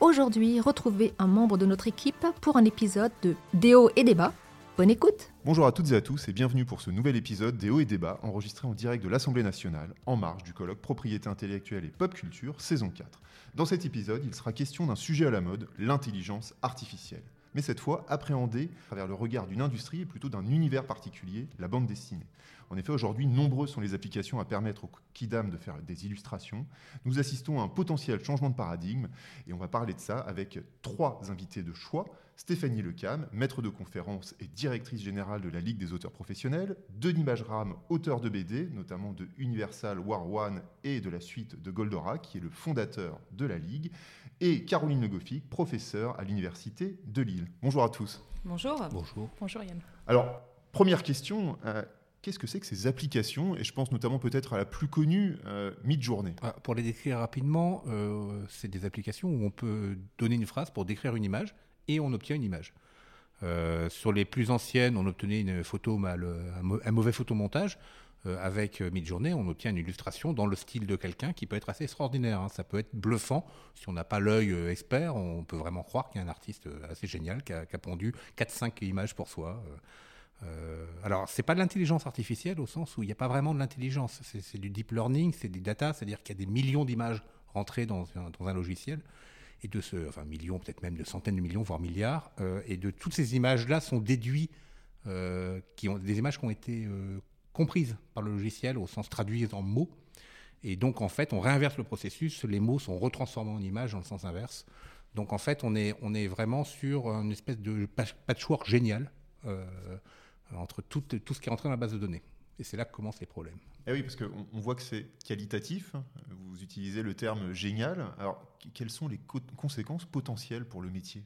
Aujourd'hui, retrouvez un membre de notre équipe pour un épisode de Déo et débat. Bonne écoute Bonjour à toutes et à tous et bienvenue pour ce nouvel épisode Hauts et Débats enregistré en direct de l'Assemblée nationale en marge du colloque Propriété intellectuelle et pop culture saison 4. Dans cet épisode, il sera question d'un sujet à la mode, l'intelligence artificielle. Mais cette fois appréhendé à travers le regard d'une industrie et plutôt d'un univers particulier, la bande dessinée. En effet, aujourd'hui, nombreuses sont les applications à permettre au Kidam de faire des illustrations. Nous assistons à un potentiel changement de paradigme et on va parler de ça avec trois invités de choix. Stéphanie Lecam, maître de conférence et directrice générale de la Ligue des auteurs professionnels, Denis Majram, auteur de BD, notamment de Universal War One et de la suite de Goldorak, qui est le fondateur de la Ligue, et Caroline Le Goffic, professeure à l'Université de Lille. Bonjour à tous. Bonjour. Bonjour. Bonjour Yann. Alors, première question, euh, qu'est-ce que c'est que ces applications Et je pense notamment peut-être à la plus connue, euh, Midjourney. Ah, pour les décrire rapidement, euh, c'est des applications où on peut donner une phrase pour décrire une image et on obtient une image. Euh, sur les plus anciennes, on obtenait une photo mal, un, mau- un mauvais photomontage. Euh, avec Midjourney, on obtient une illustration dans le style de quelqu'un qui peut être assez extraordinaire. hein. Ça peut être bluffant. Si on n'a pas l'œil expert, on peut vraiment croire qu'il y a un artiste assez génial qui a pondu 4-5 images pour soi. Euh, alors, c'est pas de l'intelligence artificielle au sens où il n'y a pas vraiment de l'intelligence. C'est du deep learning, c'est des data, c'est-à-dire qu'il y a des millions d'images rentrées dans un, dans un logiciel. Et de ce, enfin millions, peut-être même de centaines de millions, voire milliards. euh, et de toutes ces images-là sont déduits, euh, qui ont des images qui ont été euh, comprises par le logiciel au sens traduit en mots. Et donc, en fait, on réinverse le processus, les mots sont retransformés en images dans le sens inverse. Donc, en fait, on est, on est vraiment sur une espèce de patch- patchwork génial entre tout, tout ce qui est rentré dans la base de données. Et c'est là que commencent les problèmes. Eh oui, parce qu'on on voit que c'est qualitatif. Vous utilisez le terme génial. Alors, qu- quelles sont les co- conséquences potentielles pour le métier?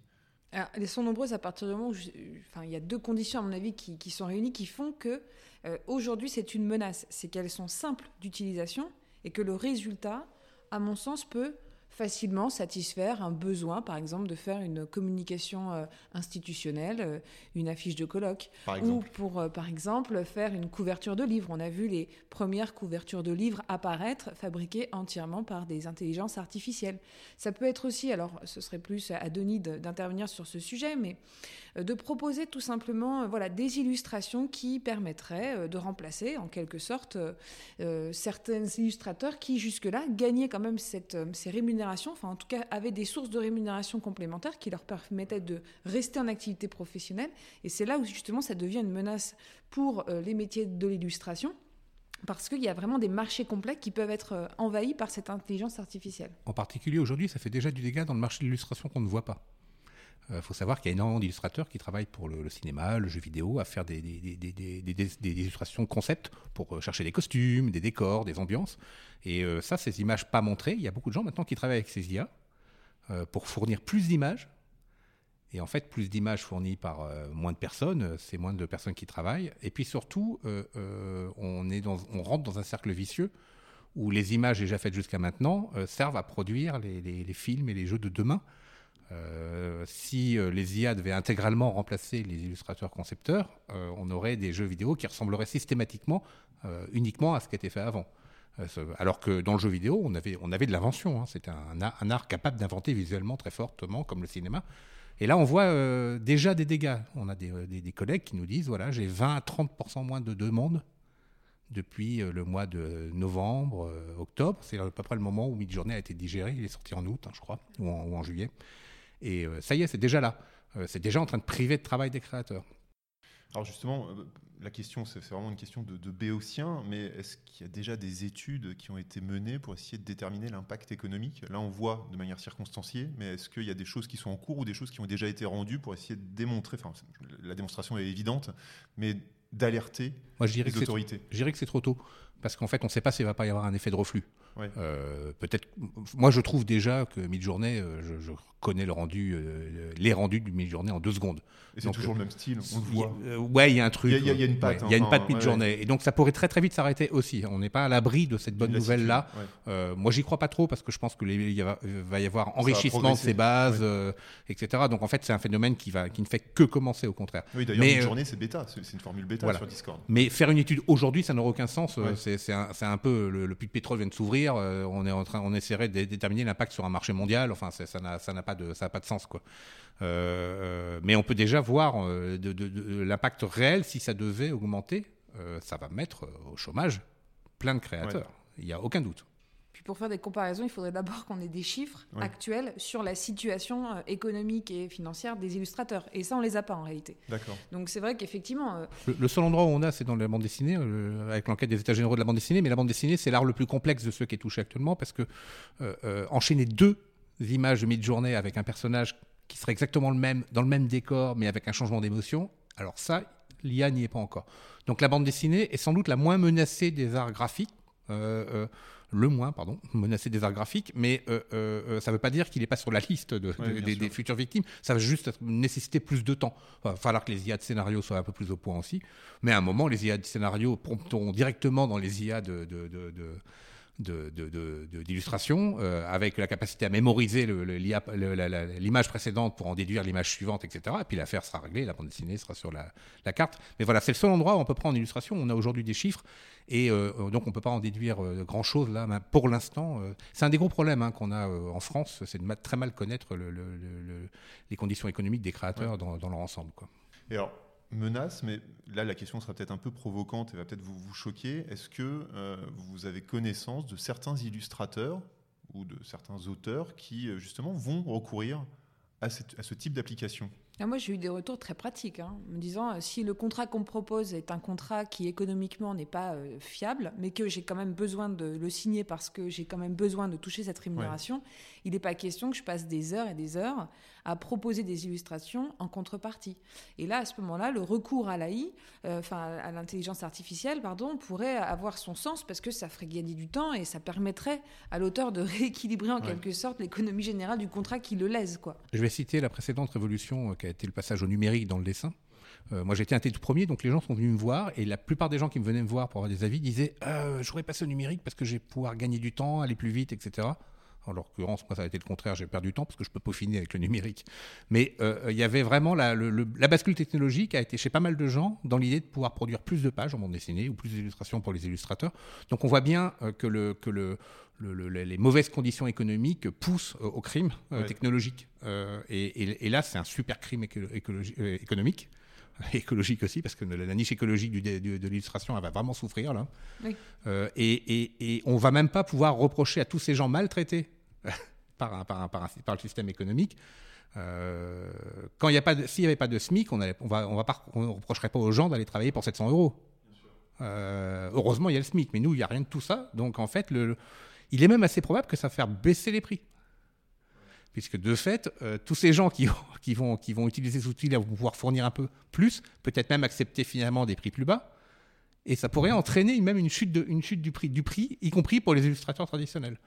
Alors, elles sont nombreuses à partir du moment où je- enfin, il y a deux conditions à mon avis qui, qui sont réunies qui font que euh, aujourd'hui c'est une menace. C'est qu'elles sont simples d'utilisation et que le résultat, à mon sens, peut facilement satisfaire un besoin, par exemple, de faire une communication euh, institutionnelle, euh, une affiche de colloque, ou pour, euh, par exemple, faire une couverture de livre. On a vu les premières couvertures de livres apparaître, fabriquées entièrement par des intelligences artificielles. Ça peut être aussi, alors ce serait plus à Denis de- d'intervenir sur ce sujet, mais de proposer tout simplement voilà, des illustrations qui permettraient de remplacer en quelque sorte euh, certains illustrateurs qui jusque-là gagnaient quand même cette, ces rémunérations, enfin en tout cas avaient des sources de rémunération complémentaires qui leur permettaient de rester en activité professionnelle. Et c'est là où justement ça devient une menace pour euh, les métiers de l'illustration. Parce qu'il y a vraiment des marchés complets qui peuvent être euh, envahis par cette intelligence artificielle. En particulier aujourd'hui, ça fait déjà du dégât dans le marché de l'illustration qu'on ne voit pas. Il faut savoir qu'il y a énormément d'illustrateurs qui travaillent pour le, cinéma, le jeu vidéo, à faire des, illustrations concept pour euh, chercher des costumes, des décors, des ambiances. Et euh, ça, ces images pas montrées, il y a beaucoup de gens maintenant qui travaillent avec ces IA euh, pour fournir plus d'images. Et en fait, plus d'images fournies par euh, moins de personnes, euh, c'est moins de personnes qui travaillent. Et puis surtout, euh, euh, on, rentre dans un cercle vicieux où les images déjà faites jusqu'à maintenant euh, servent à produire les films et les jeux de demain. Euh, si euh, les IA devaient intégralement remplacer les illustrateurs concepteurs, euh, on aurait des jeux vidéo qui ressembleraient systématiquement uniquement à ce qui était fait avant. Alors que dans le jeu vidéo, on avait, on avait de l'invention. hein. C'était un, art- capable d'inventer visuellement très fortement, comme le cinéma. Et là, on voit déjà des dégâts. On a des, collègues qui nous disent voilà, j'ai 20 à 30% moins de demandes depuis le mois de novembre, octobre. C'est à peu près le moment où Midjourney a été digéré. Il est sorti en août, hein, je crois, ou en juillet. Et euh, ça y est, c'est déjà là. Euh, c'est déjà en train de priver de travail des créateurs. Alors justement, euh, la question, c'est vraiment une question de, de béotien, mais est-ce qu'il y a déjà des études qui ont été menées pour essayer de déterminer l'impact économique? Là, on voit de manière circonstanciée, mais est-ce qu'il y a des choses qui sont en cours ou des choses qui ont déjà été rendues pour essayer de démontrer, enfin, la démonstration est évidente, mais d'alerter les autorités? Je dirais que c'est trop tôt. Parce qu'en fait, on ne sait pas s'il va pas y avoir un effet de reflux. Ouais. Euh, peut-être. Moi, je trouve déjà que Midjourney, euh, je, je connais le rendu, euh, les rendus du Midjourney en deux secondes. Et c'est toujours le même style, on le Il y a- voit. ouais, il y a un truc. Il y a- y une patte, ouais, il y a une patte ouais, Midjourney. Et donc, ça pourrait très très vite s'arrêter aussi. On n'est pas à l'abri de cette bonne lassitude, Euh, moi, j'y crois pas trop parce que je pense que les- il y va, va y avoir enrichissement de ces bases, ouais. etc. Donc, en fait, c'est un phénomène qui, va, qui ne fait que commencer au contraire. ouais. Oui, d'ailleurs, journée, c'est bêta, c'est c'est une formule bêta voilà. sur Discord. Mais faire une étude aujourd'hui, ça n'aurait aucun sens. Euh. C'est un, peu le, le puits de pétrole vient de s'ouvrir. euh, on est en train, on essaierait de déterminer l'impact sur un marché mondial. Enfin, ça n'a pas de ça n'a pas de sens quoi. Euh, mais on peut déjà voir euh, de, de- de- l'impact réel si ça devait augmenter. euh, ça va mettre euh, au chômage plein de créateurs. Il n'y a aucun doute. Pour faire des comparaisons, il faudrait d'abord qu'on ait des chiffres actuels sur la situation euh, économique et financière des illustrateurs. Et ça, on les a pas en réalité. D'accord. Donc c'est vrai qu'effectivement, euh, Le, le seul endroit où on a, c'est dans la bande dessinée, euh, avec l'enquête des états généraux de la bande dessinée. Mais la bande dessinée, c'est l'art le plus complexe de ceux qui est touché actuellement, parce que euh, euh, enchaîner deux images de mid-journée avec un personnage qui serait exactement le même, dans le même décor, mais avec un changement d'émotion, alors ça, l'IA n'y est pas encore. Donc la bande dessinée est sans doute la moins menacée des arts graphiques. euh, euh, le moins, pardon, menacé des arts graphiques, mais euh, euh, euh, ça ne veut pas dire qu'il n'est pas sur la liste de- Ouais, de- bien des, futures victimes. Ça va juste nécessiter plus de temps. Il va falloir que les IA de scénario soient un peu plus au point aussi. Mais à un moment, les IA de scénario prompteront directement dans les IA de, de, de, de- de- d'illustration, euh, avec la capacité à mémoriser l'image précédente pour en déduire l'image suivante, etc. Et puis l'affaire sera réglée, la bande dessinée sera sur la, la carte. Mais voilà, c'est le seul endroit où on peut prendre en illustration. On a aujourd'hui des chiffres et euh, donc on ne peut pas en déduire euh, grand-chose là. Mais pour l'instant, c'est un des gros problèmes hein, qu'on a en France, c'est de ma- très mal connaître le- le- le- le- les conditions économiques des créateurs dans, dans leur ensemble. Quoi. Et alors, menace, mais là, la question sera peut-être un peu provocante et va peut-être vous, choquer. Est-ce que euh, vous avez connaissance de certains illustrateurs ou de certains auteurs qui, euh, justement, vont recourir à, ce type d'application? Ah, Moi, j'ai eu des retours très pratiques, hein, me disant euh, si le contrat qu'on me propose est un contrat qui économiquement n'est pas fiable, mais que j'ai quand même besoin de le signer parce que j'ai quand même besoin de toucher cette rémunération, il n'est pas question que je passe des heures et des heures à proposer des illustrations en contrepartie. Et là, à ce moment-là, le recours à l'AI, euh, enfin à l'intelligence artificielle, pardon, pourrait avoir son sens parce que ça ferait gagner du temps et ça permettrait à l'auteur de rééquilibrer en Ouais. quelque sorte l'économie générale du contrat qui le lèse, quoi. Je vais citer la précédente révolution euh, qui a été le passage au numérique dans le dessin. Euh, moi, j'étais un des tout premiers, donc les gens sont venus me voir, et la plupart des gens qui me venaient me voir pour avoir des avis disaient euh, Je voudrais passer au numérique parce que je vais pouvoir gagner du temps, aller plus vite, etc. En l'occurrence, moi, ça a été le contraire, j'ai perdu du temps parce que je peux peaufiner avec le numérique. Mais euh, il y avait vraiment la, le- le- la bascule technologique a été chez pas mal de gens dans l'idée de pouvoir produire plus de pages en bande dessinée ou plus d'illustrations pour les illustrateurs. Donc on voit bien euh, que, le, que le, le- le- les mauvaises conditions économiques poussent euh, au crime euh, Ouais. technologique. Euh, et, et- et là, c'est un super crime éco- euh, économique. écologique aussi, parce que la, la niche écologique du- du- de l'illustration, elle va vraiment souffrir là. Oui. Euh, et, et, et on va même pas pouvoir reprocher à tous ces gens maltraités par, un- par, un- par, un- par le système économique. euh, quand il y a pas, de- s'il n'y avait pas de SMIC, on, allait- on va, on va pas, on ne reprocherait pas aux gens d'aller travailler pour 700 euros. Euh, heureusement, il y a le SMIC, mais nous, il n'y a rien de tout ça. Donc, en fait, le, le- il est même assez probable que ça va faire baisser les prix. Puisque de fait, euh, tous ces gens qui, qui, vont, qui vont utiliser ces outils-là vont pouvoir fournir un peu plus, peut-être même accepter finalement des prix plus bas. Et ça pourrait entraîner même une chute, de, une chute du, prix, du prix, y compris pour les illustrateurs traditionnels.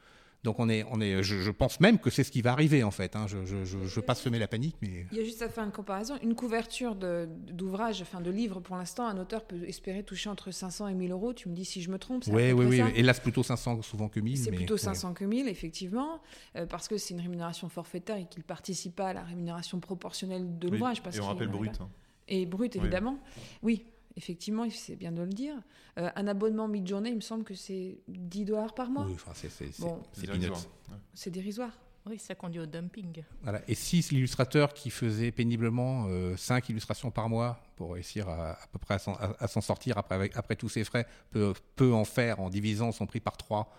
Donc on est, on est, je, je pense même que c'est ce qui va arriver en fait. hein. Je ne veux pas semer la panique, mais Il y a juste à faire une comparaison. Une couverture d'ouvrage, enfin de livre, pour l'instant, un auteur peut espérer toucher entre 500 et 1000 euros. Tu me dis si je me trompe. c'est à oui, oui, oui. ça Hélas, plutôt 500 souvent que 1000. C'est plutôt ouais. 500 que 1000, effectivement, euh, parce que c'est une rémunération forfaitaire et qu'il ne participe pas à la rémunération proportionnelle de Oui, l'ouvrage. parce Et on qu'il rappelle brut. hein. Et brut, Oui. évidemment. Oui, effectivement, c'est bien de le dire. Euh, un abonnement mi-journée, il me semble que c'est 10 dollars par mois. Oui, enfin, c'est c'est- c'est- Bon. c'est C'est peanuts. dérisoire. Ouais. C'est dérisoire. Oui, ça conduit au dumping. Voilà. Et si l'illustrateur qui faisait péniblement 5 illustrations par mois pour réussir à, à peu près à s'en- à- à s'en sortir après, avec- après tous ses frais peut, peut en faire en divisant son prix par 3,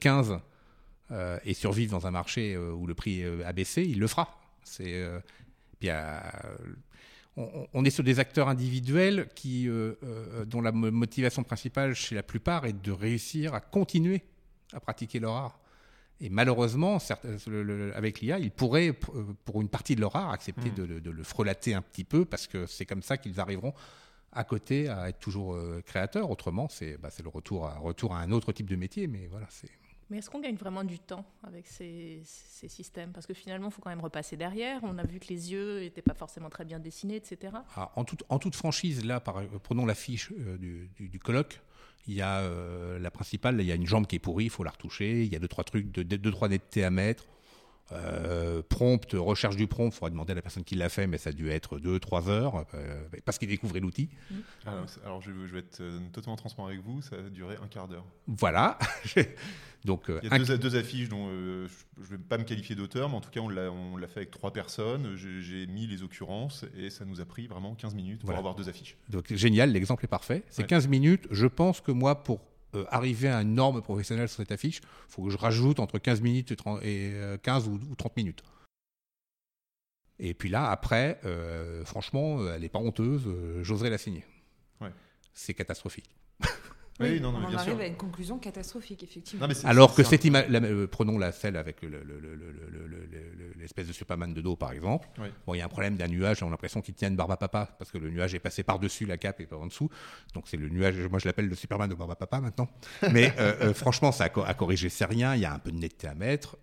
15 euh, et survivre dans un marché euh, où le prix euh, a baissé, il le fera. C'est, euh, puis, euh, on, on est sur des acteurs individuels qui, euh, euh, dont la mo- motivation principale chez la plupart est de réussir à continuer à pratiquer leur art. Et malheureusement, certes, le- le- avec l'IA, ils pourraient, euh, pour une partie de leur art, accepter Mm. de, le- de le frelater un petit peu, parce que c'est comme ça qu'ils arriveront à côté à être toujours euh, créateur. Autrement, c'est bah, c'est le retour à, retour à un autre type de métier. Mais voilà, c'est. Mais est-ce qu'on gagne vraiment du temps avec ces, systèmes? Parce que finalement, il faut quand même repasser derrière. On a vu que les yeux n'étaient pas forcément très bien dessinés, etc. Ah, en, toute, en toute franchise, là, par, euh, prenons l'affiche euh, du, colloque. Il y a euh, la principale, il y a une jambe qui est pourrie, il faut la retoucher. Il y a deux trois trucs, deux, deux trois nettetés à mettre. Euh, prompt, recherche du prompt, il faudrait demander à la personne qui l'a fait, mais ça a dû être 2-3 heures, euh, parce qu'il découvrait l'outil. Alors, c'est- alors, je, vais être euh, totalement transparent avec vous, ça a duré un quart d'heure. Voilà. Donc, Il y a un- deux, deux affiches dont euh, je ne vais pas me qualifier d'auteur, mais en tout cas, on l'a fait avec trois personnes. J'ai j'ai mis les occurrences et ça nous a pris vraiment 15 minutes pour Voilà. avoir deux affiches. donc génial, l'exemple est parfait. C'est Ouais. 15 minutes. Je pense que moi, pour euh, arriver à une norme professionnelle sur cette affiche, il faut que je rajoute entre 15 minutes et, 30 et, euh, 15 ou, ou 30 minutes. Et puis là, après, euh, franchement, elle n'est pas honteuse, j'oserais la signer. Ouais. C'est catastrophique. On arrive à une conclusion catastrophique, effectivement. Alors que cette image, euh, prenons la celle avec l'espèce de Superman de dos, par exemple. Bon, il y a un problème d'un nuage, on a l'impression qu'il tient une barbe à papa, parce que le nuage est passé par-dessus la cape et pas en dessous. Donc c'est le nuage, moi je l'appelle le Superman de barbe à papa maintenant. Mais euh, euh, franchement, ça a, co à c'est rien, il y a un peu de netteté à mettre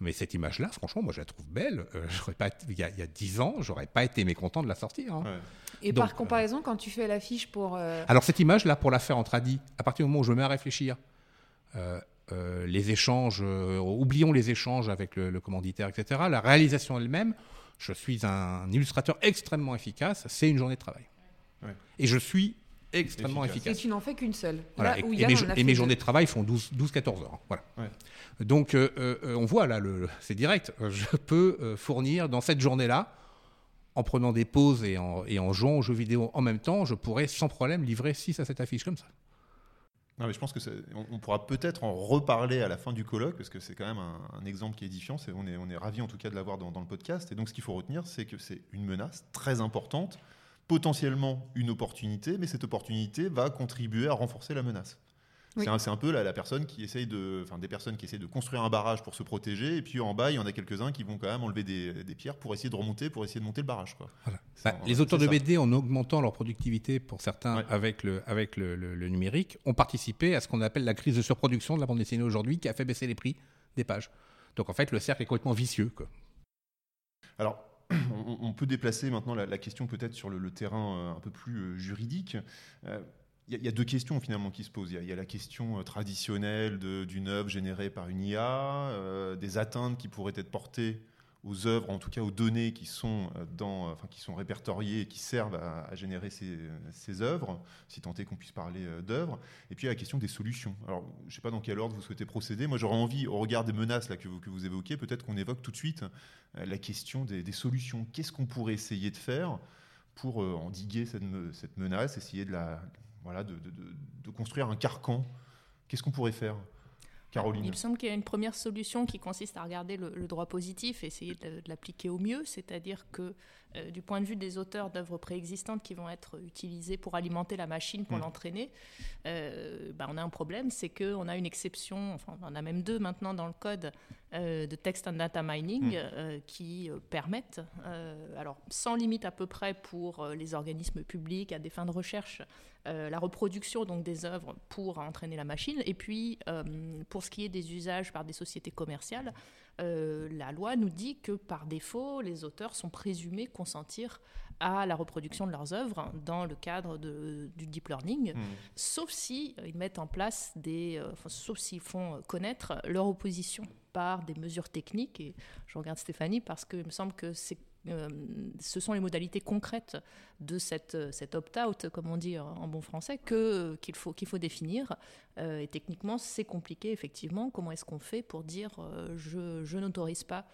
euh, mais cette image-là, franchement, moi je la trouve belle. Euh, j'aurais pas, été- il y a, il y a 10 ans, j'aurais pas été mécontent de la sortir. hein. Ouais. Et Donc, par comparaison, quand tu fais l'affiche pour. euh, Alors cette image-là, pour la faire en tradi, à partir du moment où je me mets à réfléchir, euh, euh, les échanges, euh, oublions les échanges avec le, le commanditaire, etc. La réalisation elle-même, je suis un illustrateur extrêmement efficace, c'est une journée de travail. Ouais. Et je suis extrêmement Efficace. Et tu n'en fais qu'une seule. Voilà, Là et, où et Yann mes, a et journées de travail font 12-14 heures. Voilà. Ouais. Donc euh, euh, on voit là, le, c'est direct. Je peux euh, fournir dans cette journée-là, en prenant des pauses et en, et en jouant aux jeux vidéo en même temps, je pourrais sans problème livrer 6 à 7 affiches comme ça. Non, mais je pense que on, on pourra peut-être en reparler à la fin du colloque parce que c'est quand même un, un exemple qui est édifiant. C'est- on est, on est ravis en tout cas de l'avoir dans, dans le podcast. Et donc, ce qu'il faut retenir, c'est que c'est une menace très importante, potentiellement une opportunité, mais cette opportunité va contribuer à renforcer la menace. Oui. C'est un, c'est un peu la, la personne qui essaye de, enfin des personnes qui essayent de construire un barrage pour se protéger, et puis en bas il y en a quelques-uns qui vont quand même enlever des, des pierres pour essayer de remonter, pour essayer de monter le barrage. Quoi. Voilà. C'est- Bah, les auteurs de ça. BD, en augmentant leur productivité pour certains Ouais. avec, le, avec le, le- le numérique, ont participé à ce qu'on appelle la crise de surproduction de la bande dessinée aujourd'hui, qui a fait baisser les prix des pages. Donc en fait, le cercle est complètement vicieux. Quoi. Alors, on, peut déplacer maintenant la, question peut-être sur le, terrain euh, un peu plus euh, juridique. Euh, Il y, a- il y a deux questions finalement qui se posent. Il y a- la question euh, traditionnelle d'une œuvre générée par une IA, euh, des atteintes qui pourraient être portées aux œuvres, en tout cas aux données qui sont, euh, dans, enfin, qui sont répertoriées et qui servent à, à générer ces, œuvres, si tant est qu'on puisse parler euh, d'œuvres. Et puis a la question des solutions. Alors, je ne sais pas dans quel ordre vous souhaitez procéder. Moi, j'aurais envie, au regard des menaces là, que, vous, que vous évoquez, peut-être qu'on évoque tout de suite euh, la question des, solutions. Qu'est-ce qu'on pourrait essayer de faire pour euh, endiguer cette, me- cette menace, essayer de construire un carcan? Qu'est-ce qu'on pourrait faire? Caroline Il me semble qu'il y a une première solution qui consiste à regarder le, le droit positif et essayer de, de l'appliquer au mieux, c'est-à-dire que euh, du point de vue des auteurs d'œuvres préexistantes qui vont être utilisées pour alimenter la machine, pour Mm. l'entraîner, euh, bah, on a un problème, c'est qu'on a une exception, enfin on en a même deux maintenant dans le code euh, de text and data mining Mm. qui permettent, alors sans limite à peu près pour les organismes publics à des fins de recherche, euh, la reproduction donc des œuvres pour entraîner la machine. Et puis, euh, pour ce qui est des usages par des sociétés commerciales, euh, la loi nous dit que par défaut, les auteurs sont présumés consentir à la reproduction de leurs œuvres dans le cadre de- du deep learning, Hmm. sauf si ils mettent en place des, enfin, sauf s'ils font connaître leur opposition par des mesures techniques. Et je regarde Stéphanie parce qu'il me semble que c'est ce sont les modalités concrètes de cette, euh, cet opt-out, comme on dit en bon français, que, qu'il, faut, qu'il faut définir. Euh, et techniquement, c'est compliqué, effectivement. Comment est-ce qu'on fait pour dire euh, je, je n'autorise pas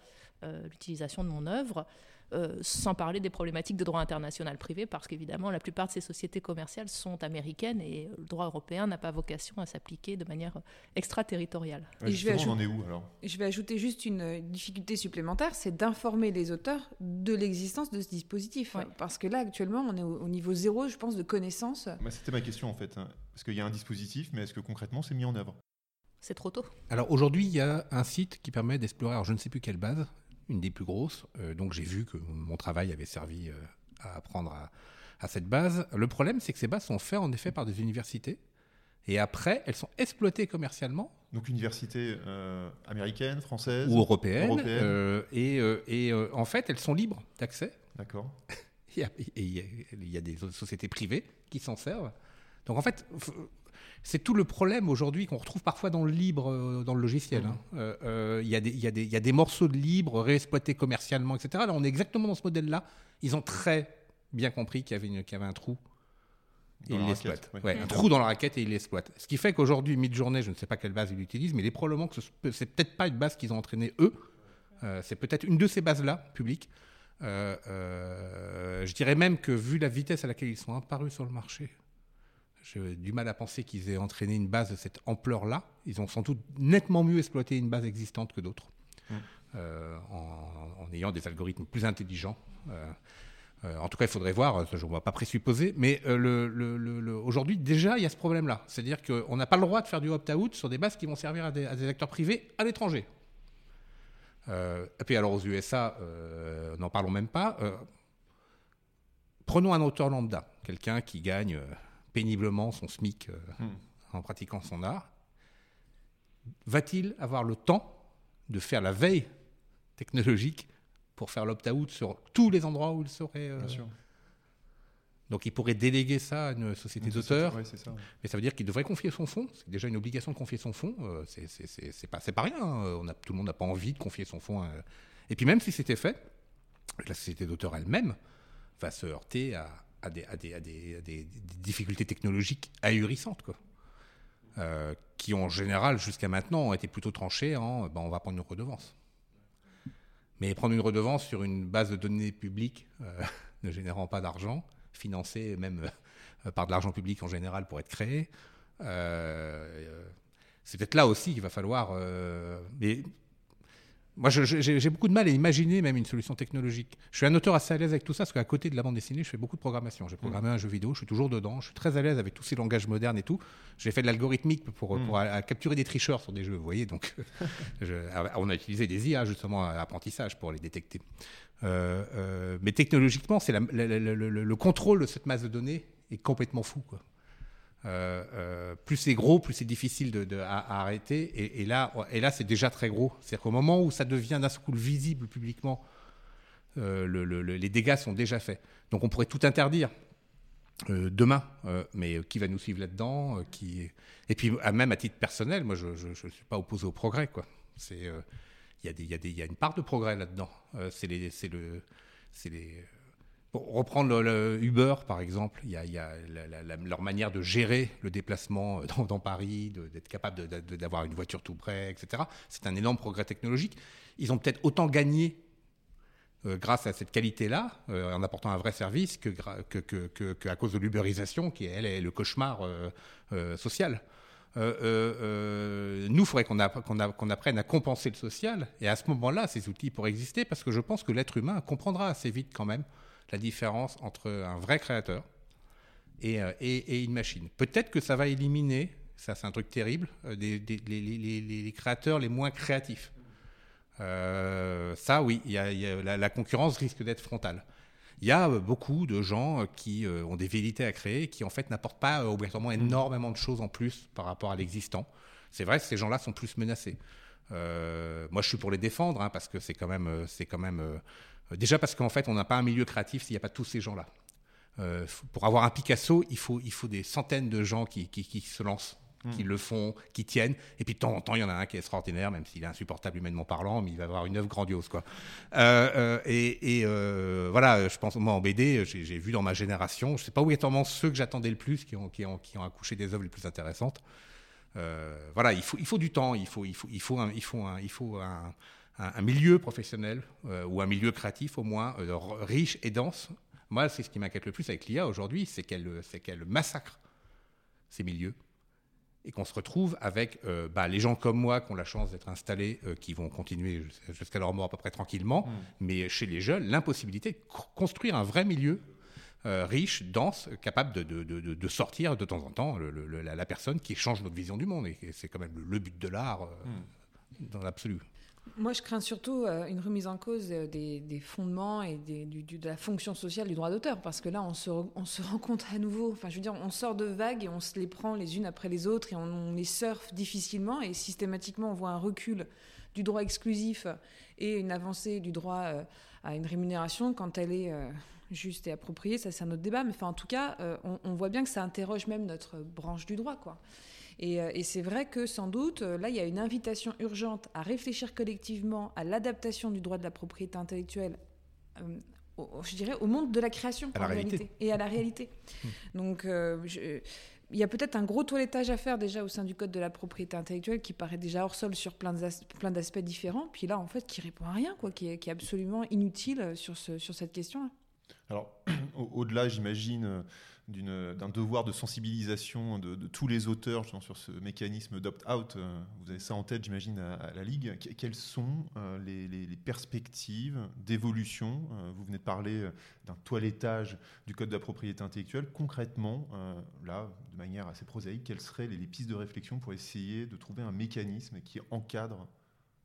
euh, l'utilisation de mon œuvre? Euh, sans parler des problématiques de droit international privé, parce qu'évidemment, la plupart de ces sociétés commerciales sont américaines et le droit européen n'a pas vocation à s'appliquer de manière extraterritoriale. Ouais, Et je vais justement, on en ajouter- est où alors? Je vais ajouter juste une euh, difficulté supplémentaire, c'est d'informer les auteurs de l'existence de ce dispositif. Ouais. Parce que là, actuellement, on est au, au niveau zéro, je pense, de connaissances. Bah, C'était ma question en fait. hein. Parce qu'il y a un dispositif, mais est-ce que concrètement c'est mis en œuvre? C'est trop tôt. Alors aujourd'hui, il y a un site qui permet d'explorer, alors je ne sais plus quelle base, une des plus grosses. Euh, donc j'ai vu que mon travail avait servi euh, à apprendre à, à cette base. Le problème, c'est que ces bases sont faites en effet par des universités. Et après, elles sont exploitées commercialement. Donc université euh, américaine, française Ou européenne. Européenne. euh, et euh, et, en fait, elles sont libres d'accès. D'accord. Il y, a, il y a- des sociétés privées qui s'en servent. Donc en fait, c'est tout le problème aujourd'hui qu'on retrouve parfois dans le libre, euh, dans le logiciel. hein. Euh, euh, Il y, a des- y, y a morceaux de libre réexploités commercialement, etc. Là, on est exactement dans ce modèle-là. Ils ont très bien compris qu'il y avait, une- qu'il y avait un trou. Et Dans ils la l'exploitent. raquette, ouais. Ouais, un trou dans la raquette et ils l'exploitent. Ce qui fait qu'aujourd'hui, mid-journée, je ne sais pas quelle base ils utilisent, mais il est probablement que ce- c'est peut-être pas une base qu'ils ont entraînée eux. Euh, c'est peut-être une de ces bases-là, publiques. Euh, euh, je dirais même que vu la vitesse à laquelle ils sont apparus sur le marché, j'ai du mal à penser qu'ils aient entraîné une base de cette ampleur-là. Ils ont sans doute nettement mieux exploité une base existante que d'autres, euh, en, en ayant des algorithmes plus intelligents. Euh, euh, en tout cas, il faudrait voir, je ne vais pas présupposer, mais le- le- le- le- aujourd'hui, déjà, il y a ce problème-là. C'est-à-dire qu'on n'a pas le droit de faire du opt-out sur des bases qui vont servir à des, à des acteurs privés à l'étranger. Et puis alors aux USA, n'en parlons même pas. Prenons un auteur lambda, quelqu'un qui gagne péniblement son SMIC euh, en pratiquant son art. Va-t-il avoir le temps de faire la veille technologique pour faire l'opt-out sur tous les endroits où il serait euh, Bien sûr. Donc il pourrait déléguer ça à une société. Ouais, ça. Mais ça veut dire qu'il devrait confier son fonds. C'est déjà une obligation de confier son fonds. Euh, c'est- pas, pas rien. hein. On a, tout le monde n'a pas envie de confier son fonds. à- Et puis même si c'était fait, la société d'auteur elle-même va se heurter à, à des, difficultés technologiques ahurissantes, quoi. Euh, qui en général, jusqu'à maintenant, ont été plutôt tranchées en ben, on va prendre une redevance. Mais prendre une redevance sur une base de données publique euh, ne générant pas d'argent, financée même euh, par de l'argent public en général pour être créée, c'est peut-être là aussi qu'il va falloir. Moi, j'ai beaucoup de mal à imaginer même une solution technologique. Je suis un auteur assez à l'aise avec tout ça, parce qu'à côté de la bande dessinée, je fais beaucoup de programmation. J'ai programmé un jeu vidéo, je suis toujours dedans, je suis très à l'aise avec tous ces langages modernes et tout. J'ai fait de l'algorithmique pour, pour à- à capturer des tricheurs sur des jeux, vous voyez. Donc, je- on a utilisé des IA justement à l'apprentissage pour les détecter. Euh, euh, mais technologiquement, c'est le, le contrôle de cette masse de données est complètement fou. Quoi. Euh, euh, plus c'est gros, plus c'est difficile de, à, arrêter. Et, là, et là c'est déjà très gros. C'est-à-dire qu'au moment où ça devient d'un coup visible publiquement, euh, le- le- le- les dégâts sont déjà faits. Donc on pourrait tout interdire demain, mais qui va nous suivre là-dedans. Et puis même à titre personnel, moi je ne suis pas opposé au progrès. Il y, a une part de progrès là-dedans. C'est le, les, reprendre Uber, par exemple, il y a, leur manière de gérer le déplacement euh, dans, Paris, d'être capable d'avoir une voiture tout près, etc. C'est un énorme progrès technologique. Ils ont peut-être autant gagné euh, grâce à cette qualité-là, euh, en apportant un vrai service, que, à cause de l'ubérisation, qui elle est le cauchemar social. Nous, il faudrait qu'on apprenne à compenser le social, et à ce moment-là, ces outils pourraient exister, parce que je pense que l'être humain comprendra assez vite quand même la différence entre un vrai créateur et, euh, et- et une machine. Peut-être que ça va éliminer, ça c'est un truc terrible, euh, des- des- les, les- les- les créateurs les moins créatifs. Euh, ça, oui, il y a- il y a- la, la concurrence risque d'être frontale. Il y a beaucoup de gens qui ont des vérités à créer et qui en fait n'apportent pas obligatoirement énormément de choses en plus par rapport à l'existant. C'est vrai que ces gens-là sont plus menacés. Euh, moi, je suis pour les défendre hein, parce que c'est quand même, c'est quand même déjà parce qu'en fait, on n'a pas un milieu créatif s'il n'y a pas tous ces gens-là. Euh, pour avoir un Picasso, il faut, il faut des centaines de gens qui, qui- qui se lancent, qui le font, qui tiennent. Et puis de temps en temps, il y en a un qui est extraordinaire, même s'il est insupportable humainement parlant, mais il va avoir une œuvre grandiose. Quoi. Euh, euh, et et, euh, voilà, je pense, moi en BD, j'ai vu dans ma génération, je ne sais pas obligatoirement ceux que j'attendais le plus qui ont, qui, ont, qui ont accouché des œuvres les plus intéressantes. Euh, voilà, il faut, il faut du temps, il faut, il faut, il faut, un, il faut, un, il faut un, un- un milieu professionnel euh, ou un milieu créatif au moins euh, riche et dense. Moi, c'est ce qui m'inquiète le plus avec l'IA aujourd'hui, c'est qu'elle, c'est qu'elle massacre ces milieux et qu'on se retrouve avec euh, bah, les gens comme moi qui ont la chance d'être installés, euh, qui vont continuer jus- jusqu'à leur mort à peu près tranquillement, mais chez les jeunes, l'impossibilité de co- construire un vrai milieu euh, riche, dense, capable de, de- de- de- de sortir de temps en temps le- le- le- la, la personne qui change notre vision du monde. Et, c'est quand même le, but de l'art euh, dans l'absolu. Moi, je crains surtout euh, une remise en cause euh, des, fondements et de la fonction sociale du droit d'auteur, parce que là, on se, on à nouveau. Enfin, je veux dire, on sort de vagues et on se les prend les unes après les autres et on, les surfe difficilement et systématiquement, on voit un recul du droit exclusif et une avancée du droit euh, à une rémunération quand elle est juste et appropriée. Ça, c'est un autre débat. Mais enfin, en tout cas, on, on voit bien que ça interroge même notre branche du droit, quoi. Et, euh, et c'est vrai que sans doute, euh, là, il y a une invitation urgente à réfléchir collectivement à l'adaptation du droit de la propriété intellectuelle, euh, au- je dirais, au monde de la création À la en réalité. et à la réalité. Donc, euh, je- il y a peut-être un gros toilettage à faire déjà au sein du code de la propriété intellectuelle qui paraît déjà hors sol sur plein d'as- plein d'aspects différents, puis là, en fait, qui répond à rien, quoi, qui est, qui est absolument inutile sur, ce, sur cette question-là. Alors, au- au-delà, j'imagine, euh, d'un devoir de sensibilisation de, tous les auteurs sur ce mécanisme d'opt-out, euh, vous avez ça en tête, j'imagine, à, la Ligue. Que- quelles sont euh, les, perspectives d'évolution Euh, Vous venez de parler d'un toilettage du Code de la propriété intellectuelle. Concrètement, là, de manière assez prosaïque, quelles seraient les, les pistes de réflexion pour essayer de trouver un mécanisme qui encadre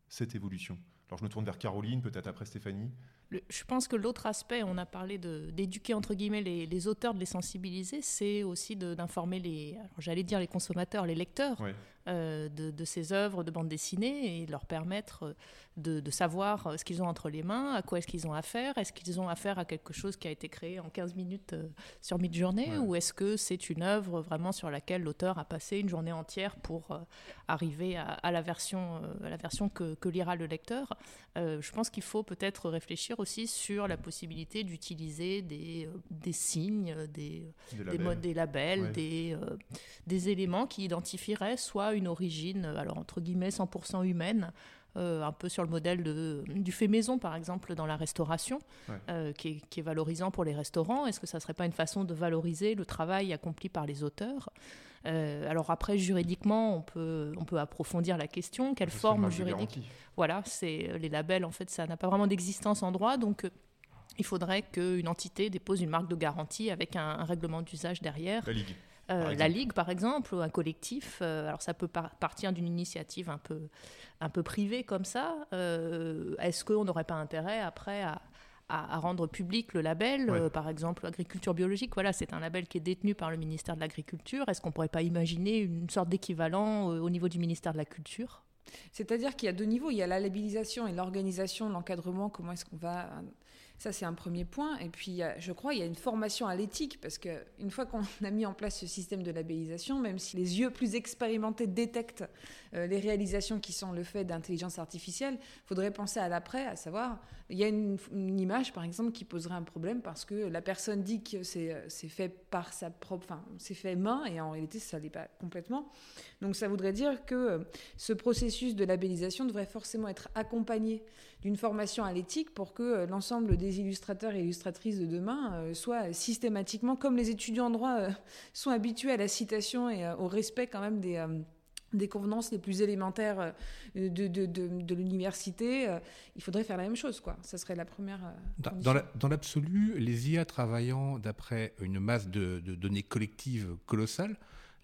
cette évolution? Alors, je me tourne vers Caroline, peut-être après Stéphanie. Je pense que l'autre aspect, on a parlé d'éduquer entre guillemets les, auteurs, de les sensibiliser, c'est aussi d'informer les, j'allais dire les consommateurs, les lecteurs. Euh, de, de ces œuvres de bande dessinée et leur permettre euh, de, de savoir euh, ce qu'ils ont entre les mains, à quoi est-ce qu'ils ont affaire, est-ce qu'ils ont affaire à quelque chose qui a été créé en 15 minutes sur Ouais. ou est-ce que c'est une œuvre vraiment sur laquelle l'auteur a passé une journée entière pour arriver à, à la version, à la version que, que lira le lecteur? Euh, je pense qu'il faut peut-être réfléchir aussi sur la possibilité d'utiliser des, des signes, des, Des labels. modes, des labels, Ouais. des, euh, des éléments qui identifieraient soit une origine, euh, alors entre guillemets 100% humaine, euh, un peu sur le modèle de, du fait maison par exemple dans la restauration, Ouais. euh, qui, est, qui est valorisant pour les restaurants. Est-ce que ça ne serait pas une façon de valoriser le travail accompli par les auteurs? Euh, Alors après, juridiquement, on peut, on peut approfondir la question. Quelle forme juridique voilà, c'est les labels, en fait, ça n'a pas vraiment d'existence en droit, donc il faudrait qu'une entité dépose une marque de garantie avec un, un règlement d'usage derrière. La Ligue. Euh, la ligue, par exemple, ou un collectif. euh, alors ça peut par- partir d'une initiative un peu, un peu privée comme ça. Euh, Est-ce qu'on n'aurait pas intérêt après à, à- à rendre public le label, Ouais. euh, par exemple agriculture biologique Voilà, c'est un label qui est détenu par le ministère de l'Agriculture. Est-ce qu'on pourrait pas imaginer une sorte d'équivalent euh, au niveau du ministère de la Culture? C'est-à-dire qu'il y a deux niveaux. Il y a la labellisation et l'organisation, l'encadrement, comment est-ce qu'on va... Ça, c'est un premier point. Et puis, je crois, il y a une formation à l'éthique, parce qu'une fois qu'on a mis en place ce système de labellisation, même si les yeux plus expérimentés détectent euh, les réalisations qui sont le fait d'intelligence artificielle, il faudrait penser à l'après, à savoir, il y a une, une image, par exemple, qui poserait un problème parce que la personne dit que c'est c'est fait par sa propre... Enfin, c'est fait main, et en réalité, ça ne l'est pas complètement. Donc, ça voudrait dire que euh, ce processus de labellisation devrait forcément être accompagné d'une formation à l'éthique pour que euh, l'ensemble des illustrateurs et illustratrices de demain euh, soient systématiquement, comme les étudiants en droit euh, sont habitués à la citation et au respect quand même des... des convenances les plus élémentaires de, de, de, de l'université, il faudrait faire la même chose. Quoi. Ça serait la première. Dans, la- l'absolu, les IA travaillant d'après une masse de, données collectives colossales,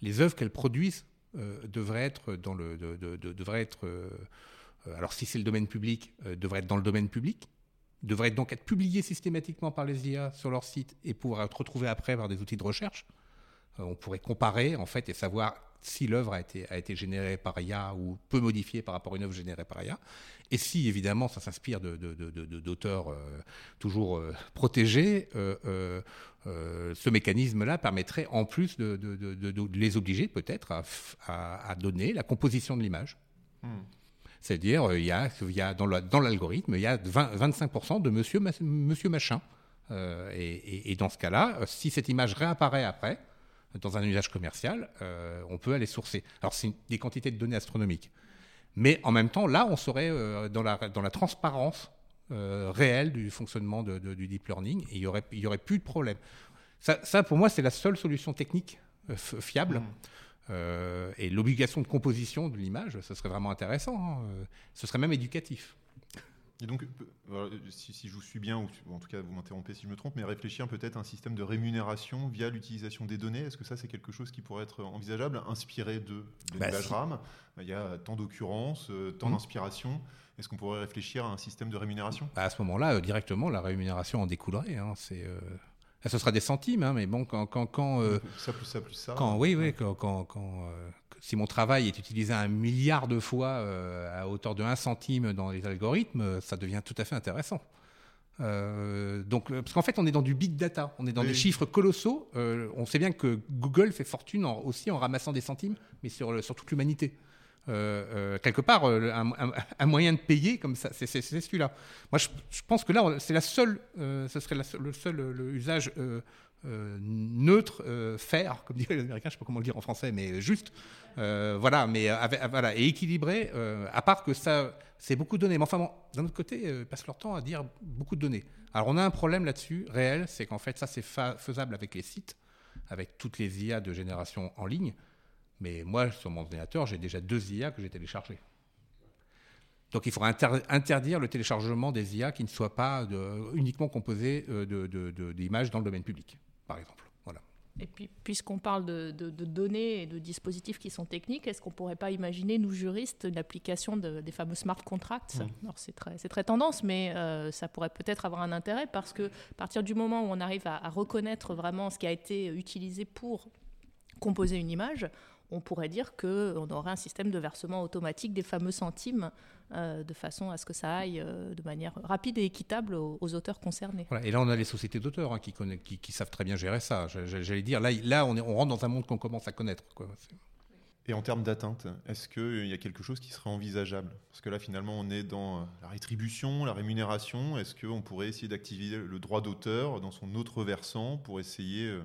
les œuvres qu'elles produisent euh, devraient être dans le, de- de- de- devraient être, euh, alors si c'est le domaine public, euh, devraient être dans le domaine public, devraient donc être publiées systématiquement par les IA sur leur site et pouvoir être retrouvées après par des outils de recherche. Euh, on pourrait comparer en fait et savoir si l'œuvre a été, générée par IA ou peu modifiée par rapport à une œuvre générée par IA. Et si évidemment ça s'inspire d'auteurs euh, toujours euh, protégés, euh, euh, euh, ce mécanisme-là permettrait en plus de, les obliger peut-être à donner la composition de l'image. Hmm. C'est-à-dire, euh, il y a, dans la- dans l'algorithme, il y a 20 25% de monsieur, ma- monsieur machin. Euh, et, dans ce cas-là, euh, si cette image réapparaît après, dans un usage commercial, on peut aller sourcer. Alors, c'est des quantités de données astronomiques. Mais en même temps, là, on serait dans, la, transparence réelle du fonctionnement du deep learning et il n'y aurait, y aurait plus de problème. Ça, pour moi, c'est la seule solution technique fiable. Mhm. Euh, et l'obligation de composition de l'image, ce serait vraiment intéressant. hein. Euh, Ce serait même éducatif. Et donc, voilà, si, si je vous suis bien, ou, en tout cas vous m'interrompez si je me trompe, mais réfléchir peut-être à un système de rémunération via l'utilisation des données, est-ce que ça c'est quelque chose qui pourrait être envisageable, inspiré de, Bah, l'image si. RAM? Il y a tant d'occurrences, euh, tant Mhm. d'inspiration, est-ce qu'on pourrait réfléchir à un système de rémunération? Bah, À ce moment-là, euh, directement, la rémunération en découlerait. hein. C'est, euh, là, ce sera des centimes, hein, mais bon, quand, quand, quand, euh, Ça plus ça plus ça. quand oui, oui, quand, quand, quand, euh, si mon travail est utilisé un milliard de fois euh, à hauteur de 1 centime dans les algorithmes, ça devient tout à fait intéressant. Donc, parce qu'en fait, on est dans du big data, on est dans Oui. des chiffres colossaux. On sait bien que Google fait fortune en- aussi en ramassant des centimes, mais sur toute l'humanité. Euh, euh, quelque part, euh, un, moyen de payer comme ça, c'est celui-là. Moi, je, pense que là, c'est la seule, ce serait le seul usage neutre, euh, fair, comme diraient les Américains, je sais pas comment le dire en français, mais juste, voilà, mais voilà, et équilibré. à part que ça, c'est beaucoup de données. Mais enfin, bon, d'un autre côté, ils passent leur temps à dire beaucoup de données. Alors, on a un problème là-dessus réel, c'est qu'en fait, ça, c'est fa- faisable avec les sites, avec toutes les IA de génération en ligne. Mais moi, sur mon ordinateur, j'ai déjà deux IA que j'ai téléchargées. Donc il faudra inter- interdire le téléchargement des IA qui ne soient pas de- uniquement composées euh, d'images dans le domaine public, par exemple. Voilà. Et puis, puisqu'on parle de, de- de données et de dispositifs qui sont techniques, est-ce qu'on pourrait pas imaginer, nous juristes, une application de- des fameux smart contracts Alors c'est très, c'est très tendance, mais euh, ça pourrait peut-être avoir un intérêt parce que à partir du moment où on arrive à, à reconnaître vraiment ce qui a été utilisé pour composer une image, on pourrait dire qu'on aurait un système de versement automatique des fameux centimes euh, de façon à ce que ça aille euh, de manière rapide et équitable aux, aux auteurs concernés. Voilà. Et là, on a les sociétés d'auteurs hein, qui, conna- qui, qui savent très bien gérer ça. J'a- J'allais dire, là, là on, est- on rentre dans un monde qu'on commence à connaître. quoi. Et en termes d'atteinte, est-ce qu'il y a quelque chose qui serait envisageable? Parce que là, finalement, on est dans euh, la rétribution, la rémunération. Est-ce qu'on pourrait essayer d'activer le droit d'auteur dans son autre versant pour essayer euh,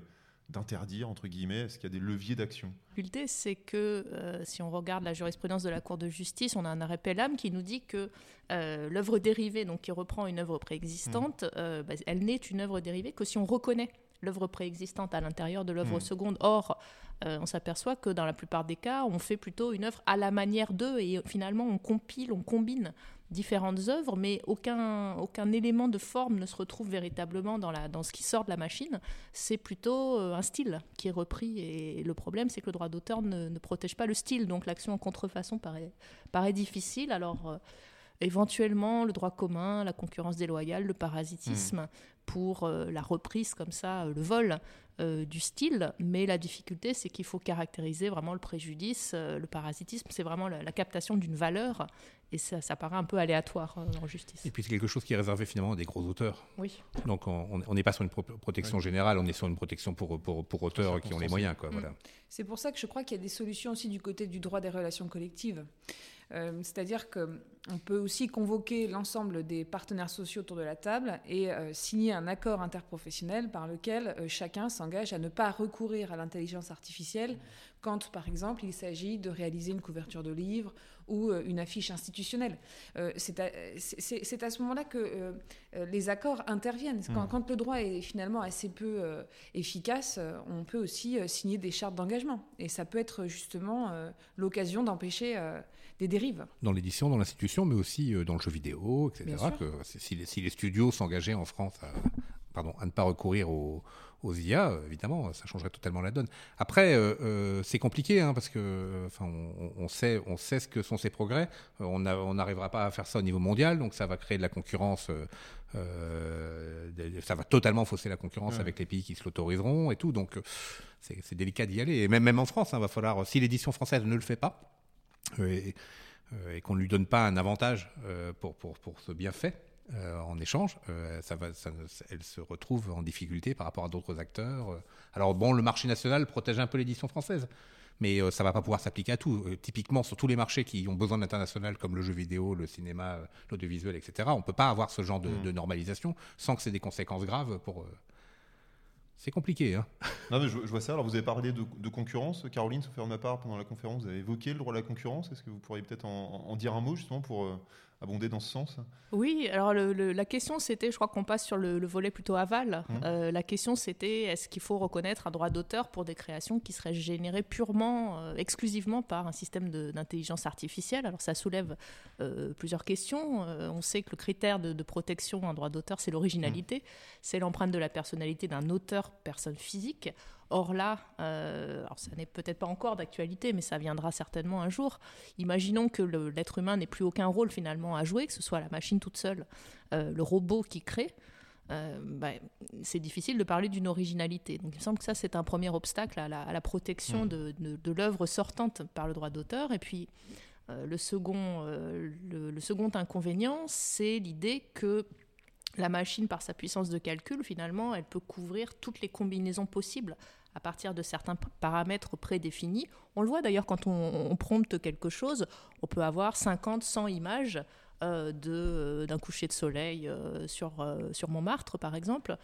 d'interdire, entre guillemets Est-ce qu'il y a des leviers d'action? La difficulté, c'est que euh, si on regarde la jurisprudence de la Cour de justice, on a un arrêt Pelham qui nous dit que euh, l'œuvre dérivée, donc qui reprend une œuvre préexistante, euh, bah, elle n'est une œuvre dérivée que si on reconnaît l'œuvre préexistante à l'intérieur de l'œuvre Mm. seconde. Or, euh, on s'aperçoit que dans la plupart des cas, on fait plutôt une œuvre à la manière d'eux et finalement on compile, on combine différentes œuvres, mais aucun, aucun élément de forme ne se retrouve véritablement dans, la, dans ce qui sort de la machine. C'est plutôt euh, un style qui est repris. Et le problème, c'est que le droit d'auteur ne, ne protège pas le style. Donc l'action en contrefaçon paraît, paraît difficile. Alors euh, éventuellement, le droit commun, la concurrence déloyale, le parasitisme pour euh, la reprise comme ça, euh, le vol euh, du style. Mais la difficulté, c'est qu'il faut caractériser vraiment le préjudice. Le parasitisme, c'est vraiment la, la captation d'une valeur. Et ça, ça paraît un peu aléatoire euh, en justice. Et puis c'est quelque chose qui est réservé finalement à des gros auteurs. Oui. Donc on n'est pas sur une pro- protection générale, on est sur une protection pour, pour, pour auteurs qui ont les moyens. Quoi, Mm. voilà. C'est pour ça que je crois qu'il y a des solutions aussi du côté du droit des relations collectives. Euh, C'est-à-dire qu'on peut aussi convoquer l'ensemble des partenaires sociaux autour de la table et euh, signer un accord interprofessionnel par lequel euh, chacun s'engage à ne pas recourir à l'intelligence artificielle quand, par exemple, il s'agit de réaliser une couverture de livre ou euh, une affiche institutionnelle. Euh, c'est à, ce moment-là que euh, les accords interviennent. Quand, Mm. quand le droit est finalement assez peu efficace, on peut aussi signer des chartes d'engagement. Et ça peut être justement l'occasion d'empêcher des dérives. Dans l'édition, dans l'institution, mais aussi dans le jeu vidéo, etc. Que si, si les, si les studios s'engageaient en France à, pardon, à ne pas recourir aux, aux IA, évidemment, ça changerait totalement la donne. Après, euh, euh, c'est compliqué, hein, parce que enfin, on, on sait, on sait ce que sont ces progrès. Euh, on n'a- on n'arrivera pas à faire ça au niveau mondial, donc ça va créer de la concurrence. euh, ça va totalement fausser la concurrence Ouais. avec les pays qui se l'autoriseront et tout. Donc, c'est délicat d'y aller. Et même, même en France, il va falloir, si l'édition française ne le fait pas, et, et qu'on ne lui donne pas un avantage pour, pour, pour ce bienfait euh, en échange, euh, ça va, ça- elle se retrouve en difficulté par rapport à d'autres acteurs. euh. Alors bon, le marché national protège un peu l'édition française, mais euh, ça va pas pouvoir s'appliquer à tout. Typiquement, sur tous les marchés qui ont besoin d'international, comme le jeu vidéo, le cinéma, l'audiovisuel, etc., on peut pas avoir ce genre de, Mm. de normalisation sans que c'est des conséquences graves pour... C'est compliqué, hein Non, mais je, je vois ça. Alors, vous avez parlé de, de concurrence. Caroline, sauf faire de ma part, pendant la conférence, vous avez évoqué le droit de la concurrence. Est-ce que vous pourriez peut-être en, en dire un mot, justement, pour abonder dans ce sens Oui, alors le- le- la question c'était, je crois qu'on passe sur le, le volet plutôt aval. Mhm. Euh, la question c'était, est-ce qu'il faut reconnaître un droit d'auteur pour des créations qui seraient générées purement, euh, exclusivement par un système d'intelligence artificielle? Alors ça soulève euh, plusieurs questions. On sait que le critère de, de protection en droit d'auteur, c'est l'originalité, c'est l'empreinte de la personnalité d'un auteur, personne physique. Or là, euh, alors ça n'est peut-être pas encore d'actualité, mais ça viendra certainement un jour. Imaginons que l'être humain n'ait plus aucun rôle finalement à jouer, que ce soit la machine toute seule, euh, le robot qui crée. Euh, bah, c'est difficile de parler d'une originalité. Donc il me semble que ça, c'est un premier obstacle à la, à la protection Mm. de, de- de l'œuvre sortante par le droit d'auteur. Et puis, euh, le, second, euh, le, le second inconvénient, c'est l'idée que la machine, par sa puissance de calcul, finalement, elle peut couvrir toutes les combinaisons possibles à partir de certains paramètres prédéfinis. On le voit d'ailleurs quand on, on prompte quelque chose, on peut avoir 50, 100 images euh, euh, d'un coucher de soleil euh, sur, euh, sur Montmartre, par exemple.